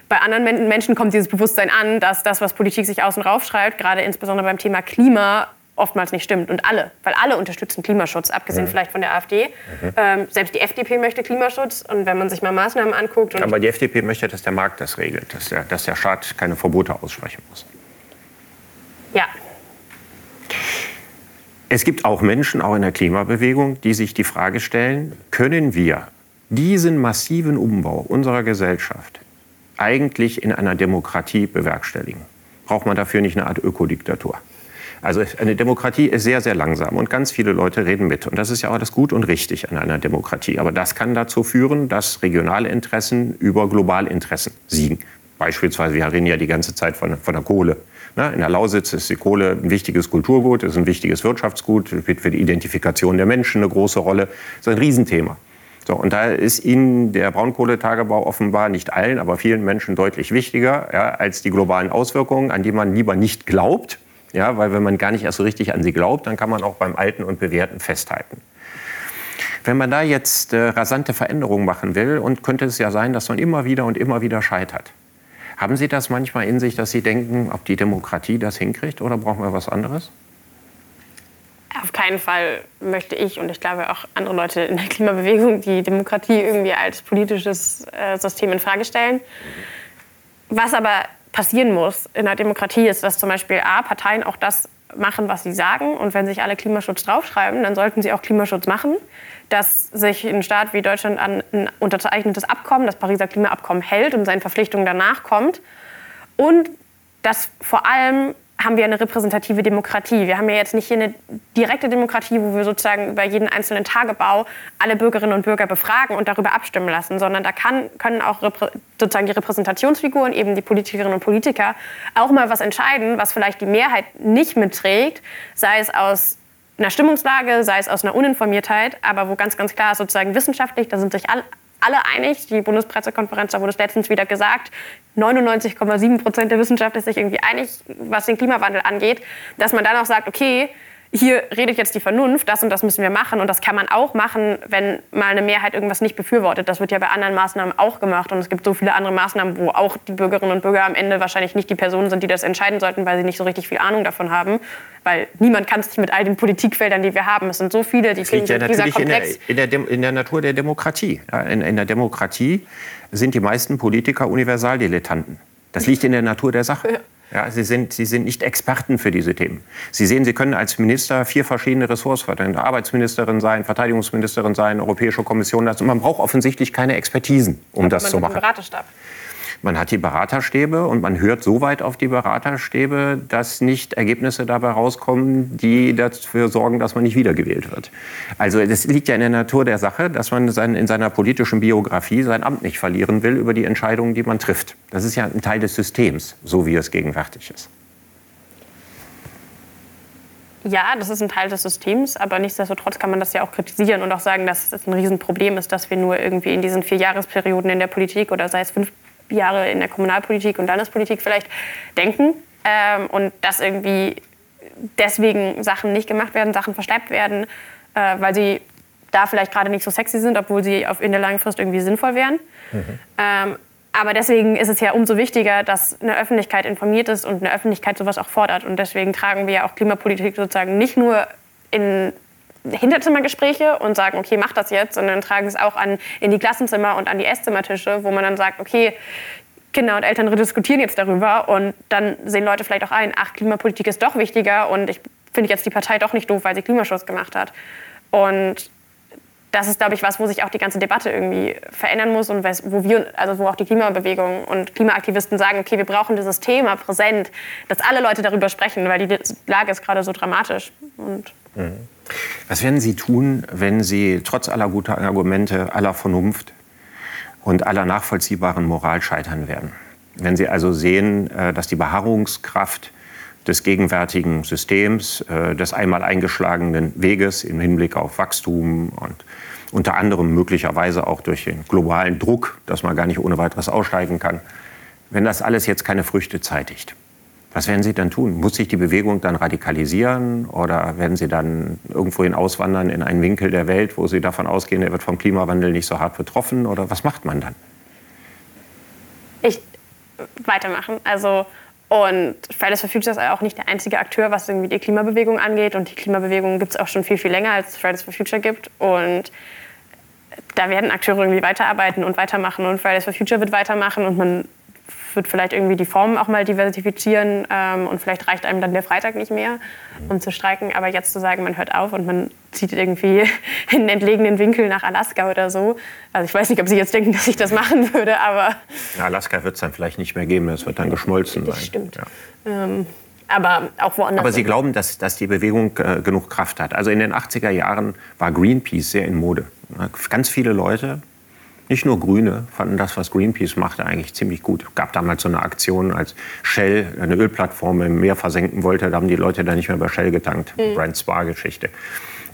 Bei anderen Men- Menschen kommt dieses Bewusstsein an, dass das, was Politik sich außen raufschreibt, gerade insbesondere beim Thema Klima, oftmals nicht stimmt. Und alle, weil alle unterstützen Klimaschutz, abgesehen vielleicht von der AfD. Ähm, selbst die FDP möchte Klimaschutz. Und wenn man sich mal Maßnahmen anguckt und Aber die FDP möchte, dass der Markt das regelt, dass der, dass der Staat keine Verbote aussprechen muss. Ja, Es gibt auch Menschen, auch in der Klimabewegung, die sich die Frage stellen, können wir diesen massiven Umbau unserer Gesellschaft eigentlich in einer Demokratie bewerkstelligen? Braucht man dafür nicht eine Art Ökodiktatur? Also eine Demokratie ist sehr, sehr langsam und ganz viele Leute reden mit. Und das ist ja auch das Gut und richtig an einer Demokratie. Aber das kann dazu führen, dass regionale Interessen über globale Interessen siegen. Beispielsweise, wir reden ja die ganze Zeit von, von der Kohle. In der Lausitz ist die Kohle ein wichtiges Kulturgut, ist ein wichtiges Wirtschaftsgut, spielt für die Identifikation der Menschen eine große Rolle. Das ist ein Riesenthema. So, und da ist Ihnen der Braunkohletagebau offenbar nicht allen, aber vielen Menschen deutlich wichtiger ja, als die globalen Auswirkungen, an die man lieber nicht glaubt, Ja, weil wenn man gar nicht erst so richtig an sie glaubt, dann kann man auch beim Alten und Bewährten festhalten. Wenn man da jetzt äh, rasante Veränderungen machen will, und könnte es ja sein, dass man immer wieder und immer wieder scheitert. Haben Sie das manchmal in sich, dass Sie denken, ob die Demokratie das hinkriegt oder brauchen wir was anderes? Auf keinen Fall möchte ich und ich glaube auch andere Leute in der Klimabewegung die Demokratie irgendwie als politisches äh, System in Frage stellen. Was aber passieren muss in der Demokratie ist, dass zum Beispiel A, Parteien auch das machen, was sie sagen. Und wenn sich alle Klimaschutz draufschreiben, dann sollten sie auch Klimaschutz machen. Dass sich ein Staat wie Deutschland an ein unterzeichnetes Abkommen, das Pariser Klimaabkommen, hält und seinen Verpflichtungen danach kommt. Und dass vor allem haben wir eine repräsentative Demokratie. Wir haben ja jetzt nicht hier eine direkte Demokratie, wo wir sozusagen über jeden einzelnen Tagebau alle Bürgerinnen und Bürger befragen und darüber abstimmen lassen, sondern da kann, können auch sozusagen die Repräsentationsfiguren, eben die Politikerinnen und Politiker, auch mal was entscheiden, was vielleicht die Mehrheit nicht mitträgt, sei es aus einer Stimmungslage, sei es aus einer Uninformiertheit, aber wo ganz, ganz klar ist, sozusagen wissenschaftlich, da sind sich alle, alle einig. Die Bundespressekonferenz, da wurde es letztens wieder gesagt, 99,7 Prozent der Wissenschaft ist sich irgendwie einig, was den Klimawandel angeht, dass man dann auch sagt, okay, hier redet jetzt die Vernunft, das und das müssen wir machen. Und das kann man auch machen, wenn mal eine Mehrheit irgendwas nicht befürwortet. Das wird ja bei anderen Maßnahmen auch gemacht. Und es gibt so viele andere Maßnahmen, wo auch die Bürgerinnen und Bürger am Ende wahrscheinlich nicht die Personen sind, die das entscheiden sollten, weil sie nicht so richtig viel Ahnung davon haben. Weil niemand kann sich mit all den Politikfeldern, die wir haben. Es sind so viele, die Themen ja dieser Komplex. In der, in, der in der, Natur der Demokratie. In, in der Demokratie sind die meisten Politiker Universaldilettanten. Das liegt in der Natur der Sache. Ja. Ja, Sie, sind, Sie sind nicht Experten für diese Themen. Sie sehen, Sie können als Minister vier verschiedene Ressorts vertreten. Arbeitsministerin sein, Verteidigungsministerin sein, Europäische Kommission. Also man braucht offensichtlich keine Expertisen, um Aber das zu machen. Beratestab. Man hat die Beraterstäbe und man hört so weit auf die Beraterstäbe, dass nicht Ergebnisse dabei rauskommen, die dafür sorgen, dass man nicht wiedergewählt wird. Also das liegt ja in der Natur der Sache, dass man in seiner politischen Biografie sein Amt nicht verlieren will über die Entscheidungen, die man trifft. Das ist ja ein Teil des Systems, so wie es gegenwärtig ist. Ja, das ist ein Teil des Systems, aber nichtsdestotrotz kann man das ja auch kritisieren und auch sagen, dass es ein Riesenproblem ist, dass wir nur irgendwie in diesen vier Jahresperioden in der Politik oder sei es fünf Jahre in der Kommunalpolitik und Landespolitik vielleicht denken ähm, und dass irgendwie deswegen Sachen nicht gemacht werden, Sachen verschleppt werden, äh, weil sie da vielleicht gerade nicht so sexy sind, obwohl sie auf in der langen Frist irgendwie sinnvoll wären. Mhm. Ähm, aber deswegen ist es ja umso wichtiger, dass eine Öffentlichkeit informiert ist und eine Öffentlichkeit sowas auch fordert. Und deswegen tragen wir ja auch Klimapolitik sozusagen nicht nur in Hinterzimmergespräche und sagen, okay, mach das jetzt, sondern tragen es auch an, in die Klassenzimmer und an die Esszimmertische, wo man dann sagt, okay, Kinder und Eltern diskutieren jetzt darüber und dann sehen Leute vielleicht auch ein, ach, Klimapolitik ist doch wichtiger und ich finde jetzt die Partei doch nicht doof, weil sie Klimaschutz gemacht hat. Und das ist, glaube ich, was, wo sich auch die ganze Debatte irgendwie verändern muss und wo wir, also wo auch die Klimabewegung und Klimaaktivisten sagen, okay, wir brauchen dieses Thema präsent, dass alle Leute darüber sprechen, weil die Lage ist gerade so dramatisch. Und mhm. Was werden Sie tun, wenn Sie trotz aller guten Argumente, aller Vernunft und aller nachvollziehbaren Moral scheitern werden? Wenn Sie also sehen, äh, dass die Beharrungskraft des gegenwärtigen Systems, äh, des einmal eingeschlagenen Weges im Hinblick auf Wachstum und unter anderem möglicherweise auch durch den globalen Druck, dass man gar nicht ohne weiteres aussteigen kann, wenn das alles jetzt keine Früchte zeitigt. Was werden Sie dann tun? Muss sich die Bewegung dann radikalisieren oder werden Sie dann irgendwohin auswandern in einen Winkel der Welt, wo Sie davon ausgehen, er wird vom Klimawandel nicht so hart betroffen? Oder was macht man dann? Ich weitermachen. Also und Fridays for Future ist auch nicht der einzige Akteur, was irgendwie die Klimabewegung angeht. Und die Klimabewegung gibt es auch schon viel, viel länger, als Fridays for Future gibt. Und da werden Akteure irgendwie weiterarbeiten und weitermachen. Und Fridays for Future wird weitermachen. Und man würde vielleicht irgendwie die Formen auch mal diversifizieren ähm, und vielleicht reicht einem dann der Freitag nicht mehr, um zu streiken. Aber jetzt zu sagen, man hört auf und man zieht irgendwie in einen entlegenen Winkel nach Alaska oder so. Also ich weiß nicht, ob Sie jetzt denken, dass ich das machen würde, aber... Ja, Alaska wird es dann vielleicht nicht mehr geben, es wird dann geschmolzen das sein. Stimmt. Ja. Ähm, aber auch woanders. Aber Sie glauben, dass, dass die Bewegung äh, genug Kraft hat. Also in den 80er Jahren war Greenpeace sehr in Mode. Ganz viele Leute nicht nur Grüne fanden das, was Greenpeace machte, eigentlich ziemlich gut. Es gab damals so eine Aktion, als Shell eine Ölplattform im Meer versenken wollte. Da haben die Leute dann nicht mehr bei Shell getankt. Mhm. Brand Spar-Geschichte.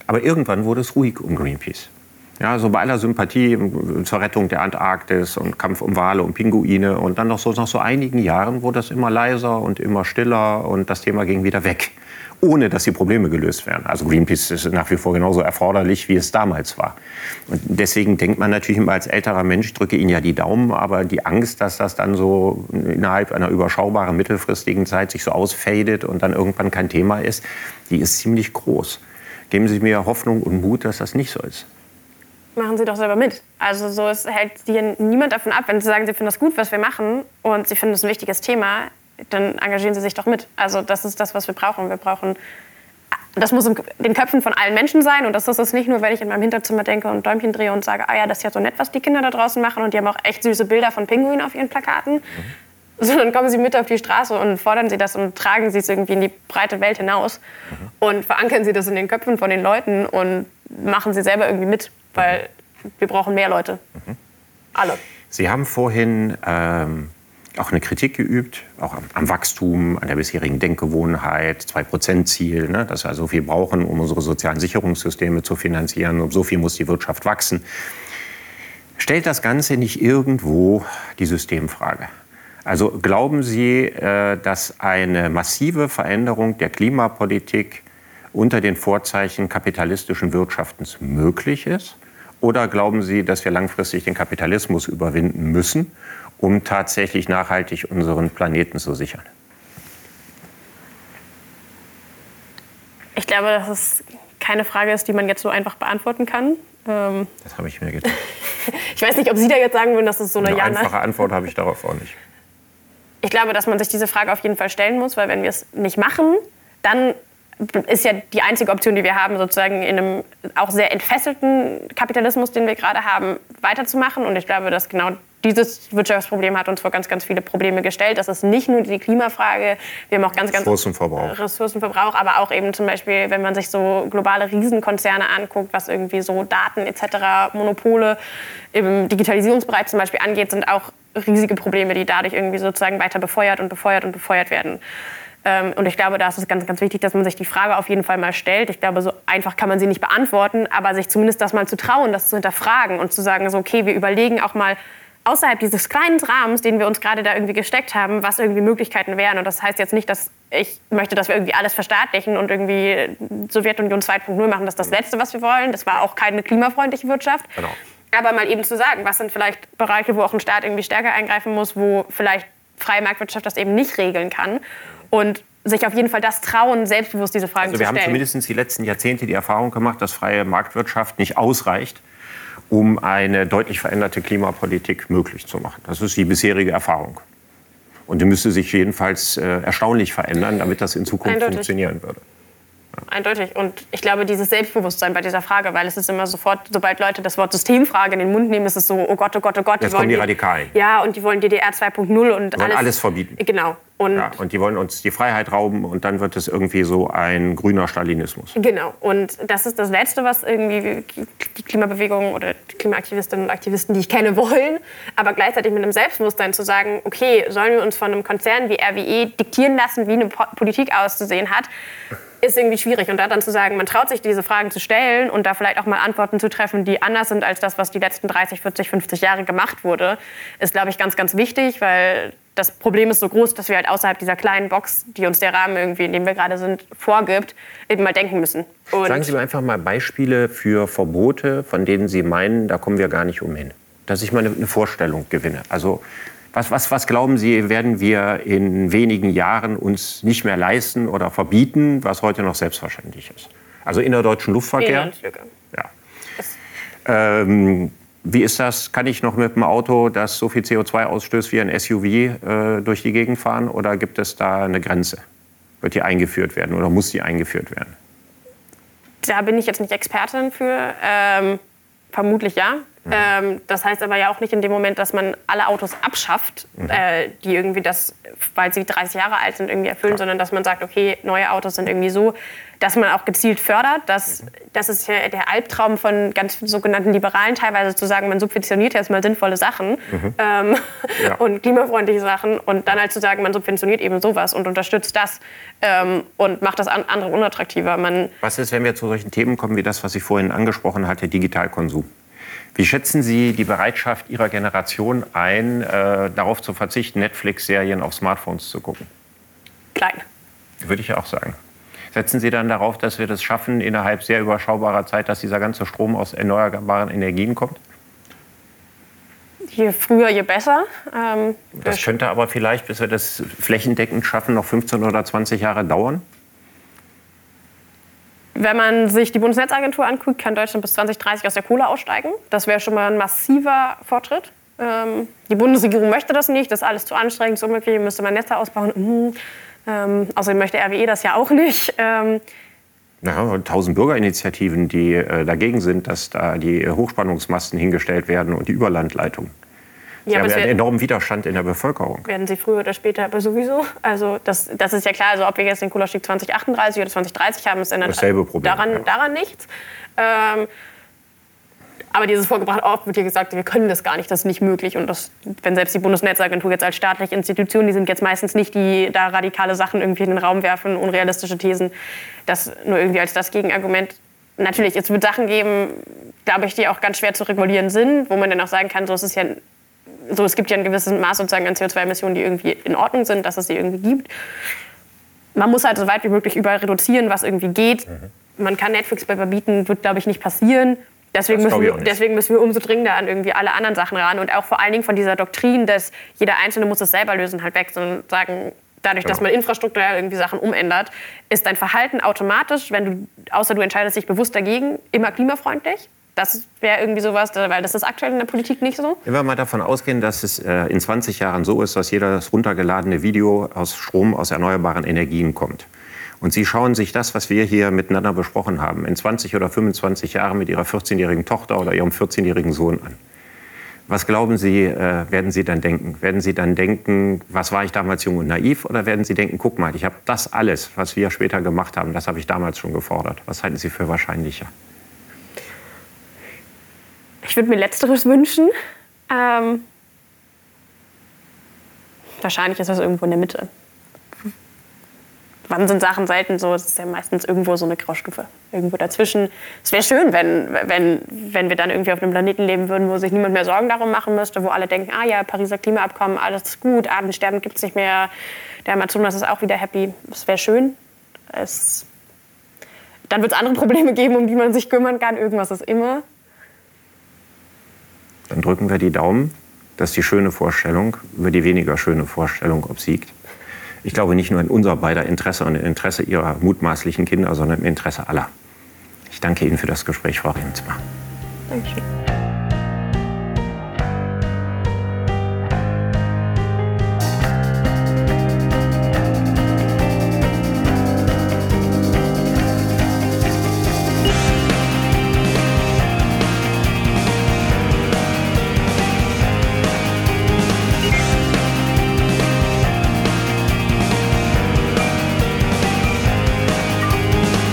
Aber irgendwann wurde es ruhig um Greenpeace. Ja, so bei aller Sympathie zur Rettung der Antarktis und Kampf um Wale und Pinguine und dann noch so nach so einigen Jahren wurde das immer leiser und immer stiller und das Thema ging wieder weg, ohne dass die Probleme gelöst werden. Also Greenpeace ist nach wie vor genauso erforderlich, wie es damals war. Und deswegen denkt man natürlich immer als älterer Mensch, drücke Ihnen ja die Daumen, aber die Angst, dass das dann so innerhalb einer überschaubaren mittelfristigen Zeit sich so ausfadet und dann irgendwann kein Thema ist, die ist ziemlich groß. Geben Sie mir Hoffnung und Mut, dass das nicht so ist machen Sie doch selber mit. Also so es hält hier niemand davon ab. Wenn Sie sagen, Sie finden das gut, was wir machen und Sie finden es ein wichtiges Thema, dann engagieren Sie sich doch mit. Also das ist das, was wir brauchen. Wir brauchen das muss in den Köpfen von allen Menschen sein. Und das ist es nicht nur, wenn ich in meinem Hinterzimmer denke und Däumchen drehe und sage, ah ja, das ist ja so nett, was die Kinder da draußen machen. Und die haben auch echt süße Bilder von Pinguinen auf ihren Plakaten. Mhm. Sondern kommen sie mit auf die Straße und fordern sie das und tragen sie es irgendwie in die breite Welt hinaus. Mhm. Und verankern sie das in den Köpfen von den Leuten und machen sie selber irgendwie mit weil wir brauchen mehr Leute. Mhm. Alle. Sie haben vorhin ähm, auch eine Kritik geübt, auch am, am, Wachstum, an der bisherigen Denkgewohnheit, 2-Prozent-Ziel, ne, dass wir so viel brauchen, um unsere sozialen Sicherungssysteme zu finanzieren. Um so viel muss die Wirtschaft wachsen. Stellt das Ganze nicht irgendwo die Systemfrage? Also glauben Sie, äh, dass eine massive Veränderung der Klimapolitik unter den Vorzeichen kapitalistischen Wirtschaftens möglich ist? Oder glauben Sie, dass wir langfristig den Kapitalismus überwinden müssen, um tatsächlich nachhaltig unseren Planeten zu sichern? Ich glaube, dass es keine Frage ist, die man jetzt so einfach beantworten kann. Ähm das habe ich mir gedacht. ich weiß nicht, ob Sie da jetzt sagen würden, dass es so eine, eine ja, einfache Antwort habe ich darauf auch nicht. Ich glaube, dass man sich diese Frage auf jeden Fall stellen muss, weil wenn wir es nicht machen, dann ist ja die einzige Option, die wir haben, sozusagen in einem auch sehr entfesselten Kapitalismus, den wir gerade haben, weiterzumachen. Und ich glaube, dass genau dieses Wirtschaftsproblem hat uns vor ganz, ganz viele Probleme gestellt. Das ist nicht nur die Klimafrage, wir haben auch ganz, ganz Ressourcenverbrauch. Ressourcenverbrauch, aber auch eben zum Beispiel, wenn man sich so globale Riesenkonzerne anguckt, was irgendwie so Daten etc., Monopole im Digitalisierungsbereich zum Beispiel angeht, sind auch riesige Probleme, die dadurch irgendwie sozusagen weiter befeuert und befeuert und befeuert werden. Ähm, und ich glaube, da ist es ganz, ganz wichtig, dass man sich die Frage auf jeden Fall mal stellt. Ich glaube, so einfach kann man sie nicht beantworten, aber sich zumindest das mal zu trauen, das zu hinterfragen und zu sagen, so, okay, wir überlegen auch mal außerhalb dieses kleinen Rahmens, den wir uns gerade da irgendwie gesteckt haben, was irgendwie Möglichkeiten wären. Und das heißt jetzt nicht, dass ich möchte, dass wir irgendwie alles verstaatlichen und irgendwie Sowjetunion 2.0 machen. Das ist das Letzte, was wir wollen. Das war auch keine klimafreundliche Wirtschaft. Genau. Aber mal eben zu sagen, was sind vielleicht Bereiche, wo auch ein Staat irgendwie stärker eingreifen muss, wo vielleicht freie Marktwirtschaft das eben nicht regeln kann und sich auf jeden Fall das trauen, selbstbewusst diese Fragen also zu stellen. Wir haben zumindest die letzten Jahrzehnte die Erfahrung gemacht, dass freie Marktwirtschaft nicht ausreicht, um eine deutlich veränderte Klimapolitik möglich zu machen. Das ist die bisherige Erfahrung. Und die müsste sich jedenfalls äh, erstaunlich verändern, damit das in Zukunft Eindeutig. funktionieren würde. Eindeutig. Und ich glaube, dieses Selbstbewusstsein bei dieser Frage, weil es ist immer sofort, sobald Leute das Wort Systemfrage in den Mund nehmen, ist es so, oh Gott, oh Gott, oh Gott. Jetzt die kommen die Radikalen. Ja, und die wollen DDR 2.0 und alles, alles verbieten. Genau. Und, ja, und die wollen uns die Freiheit rauben und dann wird es irgendwie so ein grüner Stalinismus. Genau. Und das ist das Letzte, was irgendwie die Klimabewegung oder die Klimaaktivistinnen und Aktivisten, die ich kenne, wollen. Aber gleichzeitig mit einem Selbstbewusstsein zu sagen, okay, sollen wir uns von einem Konzern wie RWE diktieren lassen, wie eine Politik auszusehen hat, ist irgendwie schwierig. Und da dann zu sagen, man traut sich diese Fragen zu stellen und da vielleicht auch mal Antworten zu treffen, die anders sind als das, was die letzten 30, 40, 50 Jahre gemacht wurde, ist, glaube ich, ganz, ganz wichtig, weil das Problem ist so groß, dass wir halt außerhalb dieser kleinen Box, die uns der Rahmen irgendwie, in dem wir gerade sind, vorgibt, eben mal denken müssen. Und Sagen Sie mir einfach mal Beispiele für Verbote, von denen Sie meinen, da kommen wir gar nicht umhin. Dass ich mal eine Vorstellung gewinne. Also was, was, was glauben Sie, werden wir in wenigen Jahren uns nicht mehr leisten oder verbieten, was heute noch selbstverständlich ist? Also innerdeutschen Luftverkehr. Ja. Ähm, wie ist das? Kann ich noch mit dem Auto, das so viel CO2 ausstößt wie ein SUV, äh, durch die Gegend fahren? Oder gibt es da eine Grenze? Wird die eingeführt werden oder muss die eingeführt werden? Da bin ich jetzt nicht Expertin für. Ähm, vermutlich ja. Mhm. Ähm, das heißt aber ja auch nicht in dem Moment, dass man alle Autos abschafft, mhm. äh, die irgendwie das, weil sie 30 Jahre alt sind, irgendwie erfüllen, ja. sondern dass man sagt, okay, neue Autos sind irgendwie so, dass man auch gezielt fördert. Das, mhm. das ist ja der Albtraum von ganz sogenannten Liberalen teilweise zu sagen, man subventioniert jetzt mal sinnvolle Sachen mhm. ähm, ja. und klimafreundliche Sachen und dann halt zu sagen, man subventioniert eben sowas und unterstützt das ähm, und macht das andere unattraktiver. Man Was ist, wenn wir zu solchen Themen kommen wie das, was ich vorhin angesprochen hatte, Digitalkonsum? Wie schätzen Sie die Bereitschaft Ihrer Generation ein, äh, darauf zu verzichten, Netflix-Serien auf Smartphones zu gucken? Klein. Würde ich auch sagen. Setzen Sie dann darauf, dass wir das schaffen, innerhalb sehr überschaubarer Zeit, dass dieser ganze Strom aus erneuerbaren Energien kommt? Je früher, je besser. Ähm, Das könnte aber vielleicht, bis wir das flächendeckend schaffen, noch 15 oder 20 Jahre dauern. Wenn man sich die Bundesnetzagentur anguckt, kann Deutschland bis 2030 aus der Kohle aussteigen. Das wäre schon mal ein massiver Fortschritt. Ähm, die Bundesregierung möchte das nicht, das ist alles zu anstrengend, so möglich, müsste man Netze ausbauen. Mhm. Ähm, außerdem möchte RWE das ja auch nicht. Ähm, Ja, tausend Bürgerinitiativen, die äh, dagegen sind, dass da die Hochspannungsmasten hingestellt werden und die Überlandleitungen. Sie ja, haben ja es einen enormen Widerstand in der Bevölkerung. werden sie früher oder später aber sowieso. Also das, das ist ja klar, also ob wir jetzt den Kohleausstieg 2038 oder 2030 haben, ist ändert Dasselbe Problem, daran, ja. daran nichts. Ähm, aber dieses vorgebracht, oft wird hier gesagt, wir können das gar nicht, das ist nicht möglich. Und das, wenn selbst die Bundesnetzagentur jetzt als staatliche Institution, die sind jetzt meistens nicht, die da radikale Sachen irgendwie in den Raum werfen, unrealistische Thesen, das nur irgendwie als das Gegenargument. Natürlich, es wird Sachen geben, glaube ich, die auch ganz schwer zu regulieren sind, wo man dann auch sagen kann, so es ist ja so, es gibt ja ein gewisses Maß sozusagen an CO2-Emissionen, die irgendwie in Ordnung sind, dass es sie irgendwie gibt. Man muss halt so weit wie möglich überall reduzieren, was irgendwie geht. Man kann Netflix verbieten, wird, glaube ich, nicht passieren. Deswegen müssen, wir, deswegen müssen wir umso dringender an irgendwie alle anderen Sachen ran und auch vor allen Dingen von dieser Doktrin, dass jeder Einzelne muss es selber lösen, halt weg, sondern sagen, dadurch, dass Genau. man infrastrukturell irgendwie Sachen umändert, ist dein Verhalten automatisch, wenn du, außer du entscheidest dich bewusst dagegen, immer klimafreundlich. Das wäre irgendwie sowas, weil das ist aktuell in der Politik nicht so. Wenn wir mal davon ausgehen, dass es äh, in 20 Jahren so ist, dass jedes runtergeladene Video aus Strom aus erneuerbaren Energien kommt. Und Sie schauen sich das, was wir hier miteinander besprochen haben, in 20 oder 25 Jahren mit Ihrer 14-jährigen Tochter oder Ihrem 14-jährigen Sohn an. Was glauben Sie, äh, werden Sie dann denken? Werden Sie dann denken, was war ich damals jung und naiv? Oder werden Sie denken, guck mal, ich habe das alles, was wir später gemacht haben, das habe ich damals schon gefordert? Was halten Sie für wahrscheinlicher? Ich würde mir Letzteres wünschen. Ähm, wahrscheinlich ist das irgendwo in der Mitte. Wann sind Sachen selten so? Es ist ja meistens irgendwo so eine Graustufe. Irgendwo dazwischen. Es wäre schön, wenn, wenn, wenn wir dann irgendwie auf einem Planeten leben würden, wo sich niemand mehr Sorgen darum machen müsste, wo alle denken, ah ja, Pariser Klimaabkommen, alles ist gut, Artensterben gibt es nicht mehr, der Amazonas ist auch wieder happy. Es wäre schön. Es, dann wird es andere Probleme geben, um die man sich kümmern kann. Irgendwas ist immer. Dann drücken wir die Daumen, dass die schöne Vorstellung über die weniger schöne Vorstellung obsiegt. Ich glaube nicht nur in unser beider Interesse und im Interesse Ihrer mutmaßlichen Kinder, sondern im Interesse aller. Ich danke Ihnen für das Gespräch, Frau Rehmensma. Dankeschön.